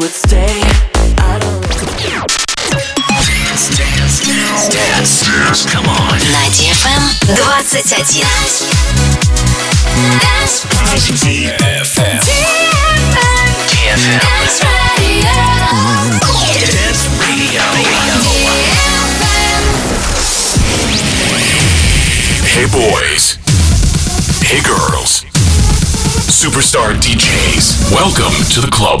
would stay. I don't Dance, dance, dance, dance. Come on. На DFM 21. DFM. DFM. Dance Radio. Hey boys. Hey girls. Superstar DJs. Welcome to the club.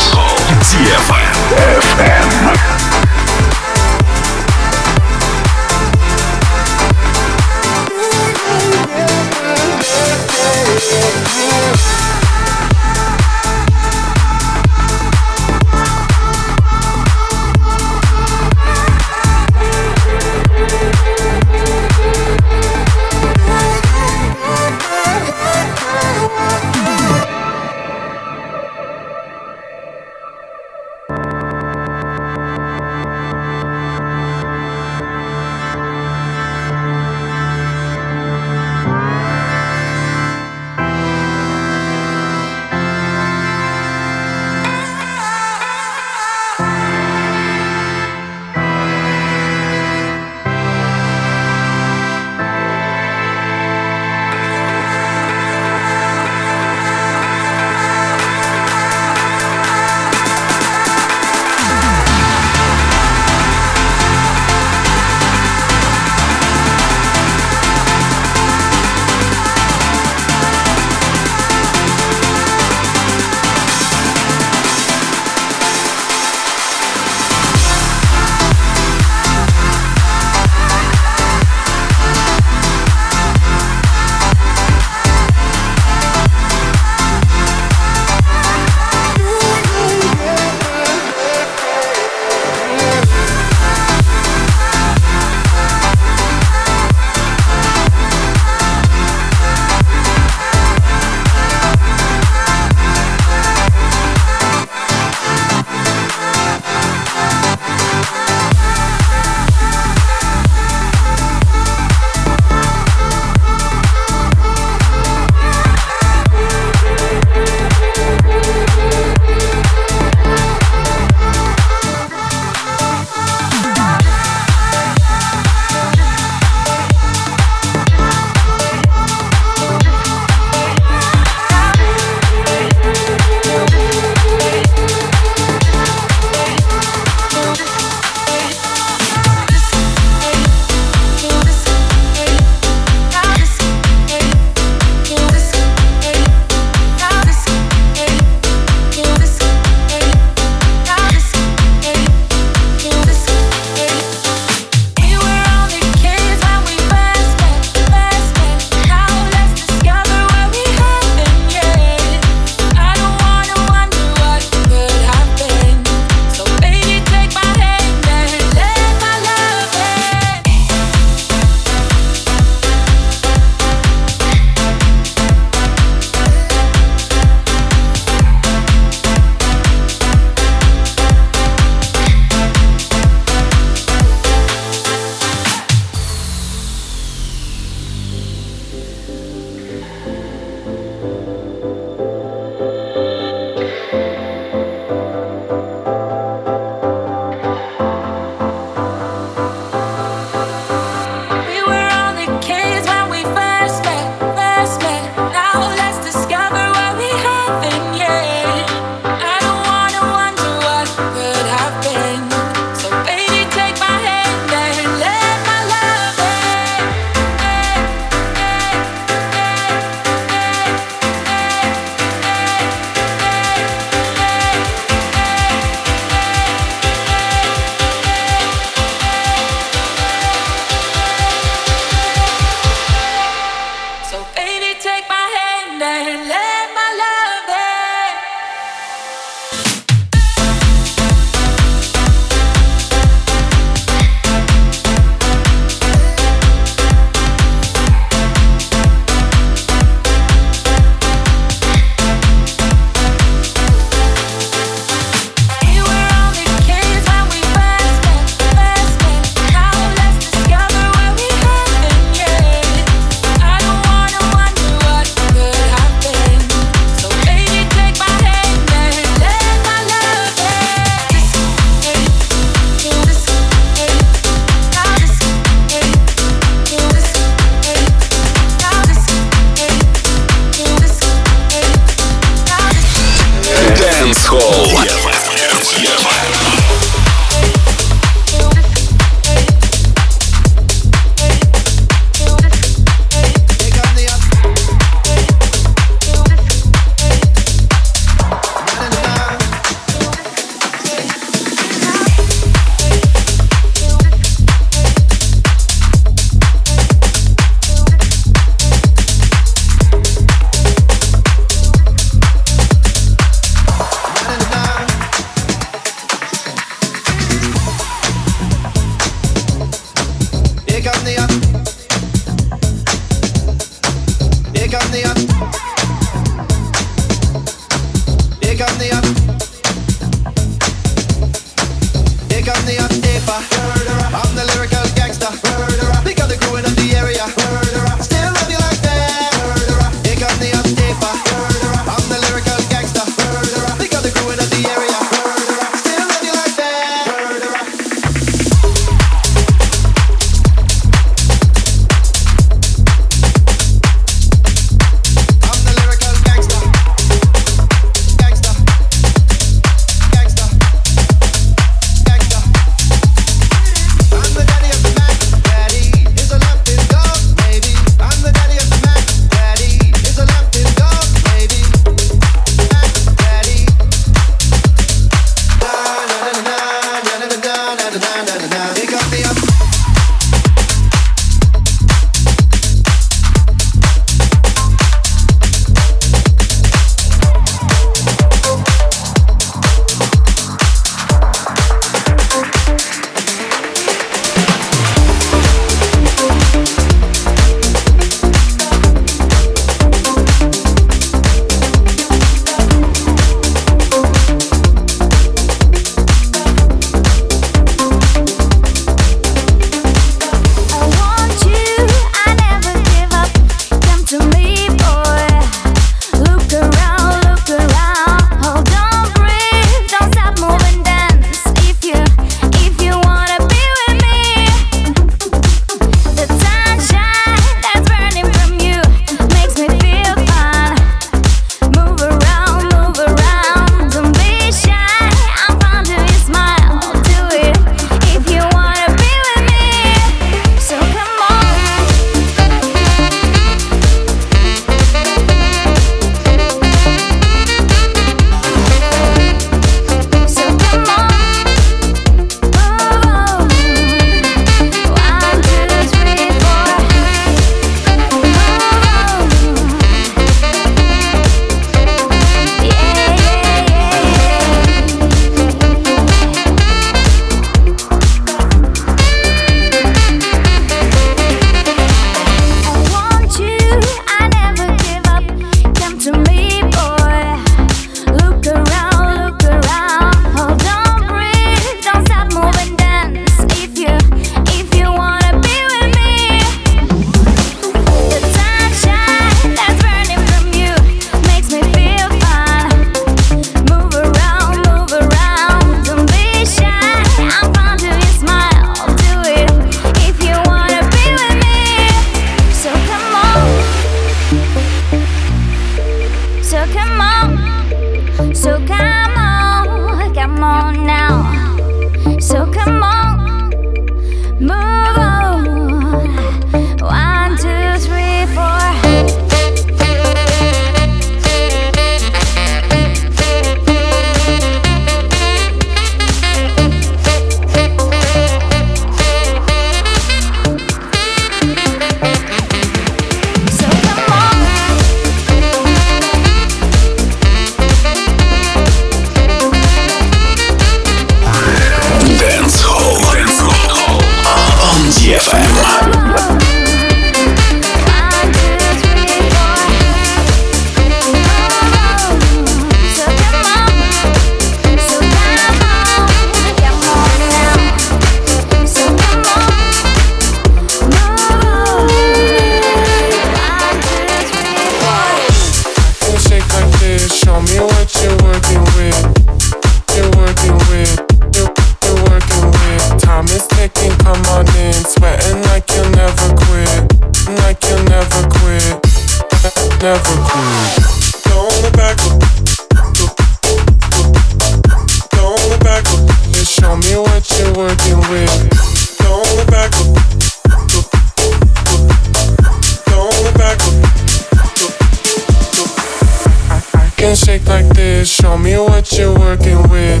Show me what you're working with.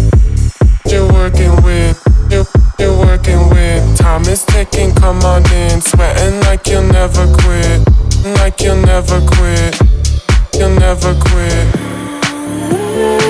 You're working with. You're, you're working with. Time is ticking. Come on in. Sweating like you'll never quit. Like you'll never quit. You'll never quit.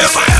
On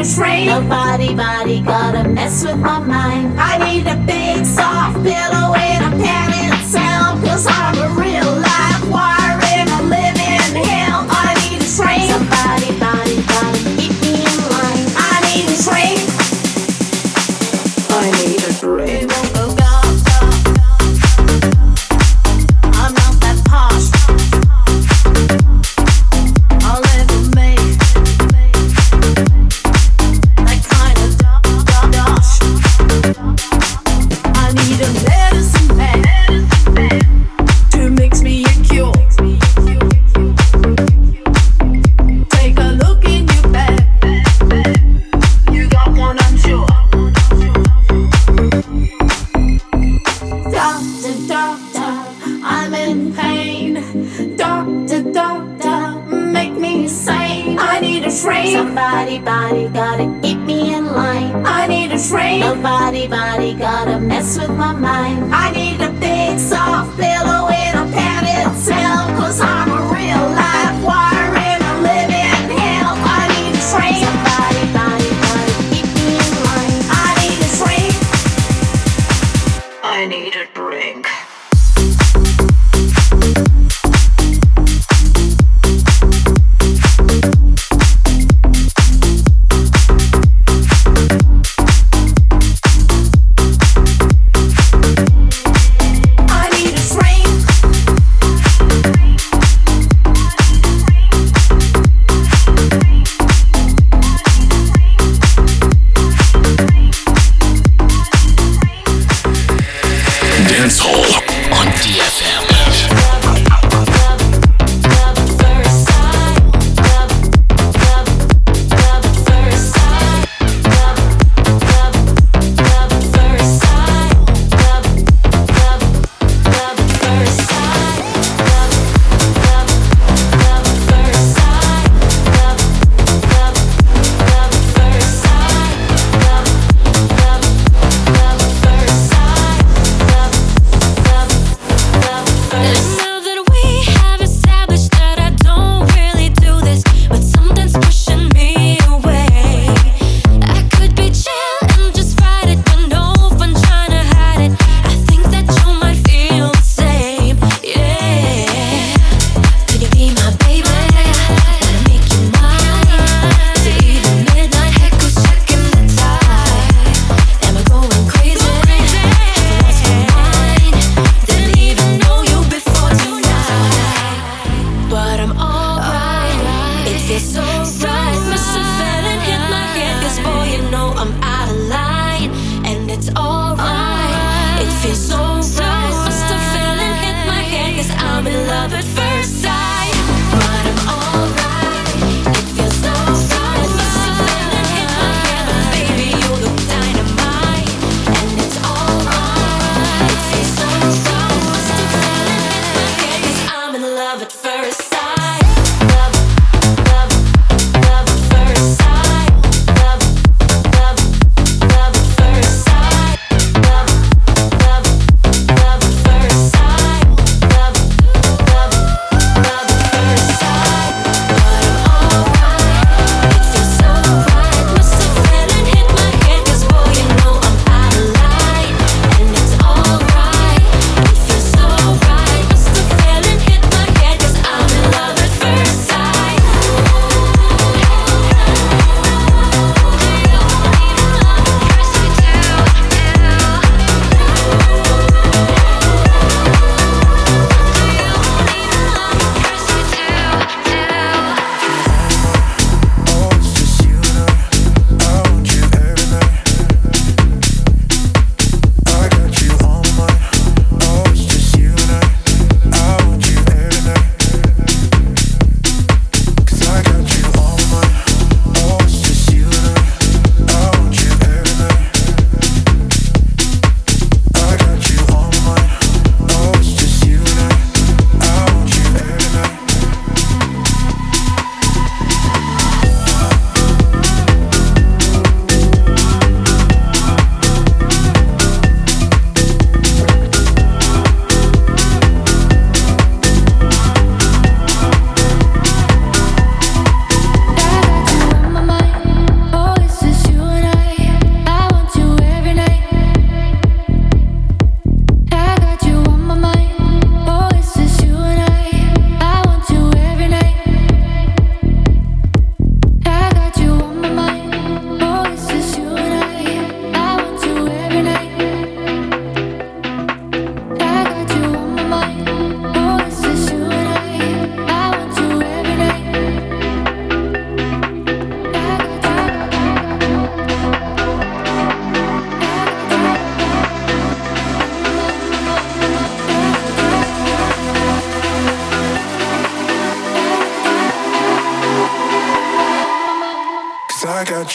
this rain. Nobody, body, gotta mess with my mind. I need a big soft pillow.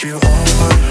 you on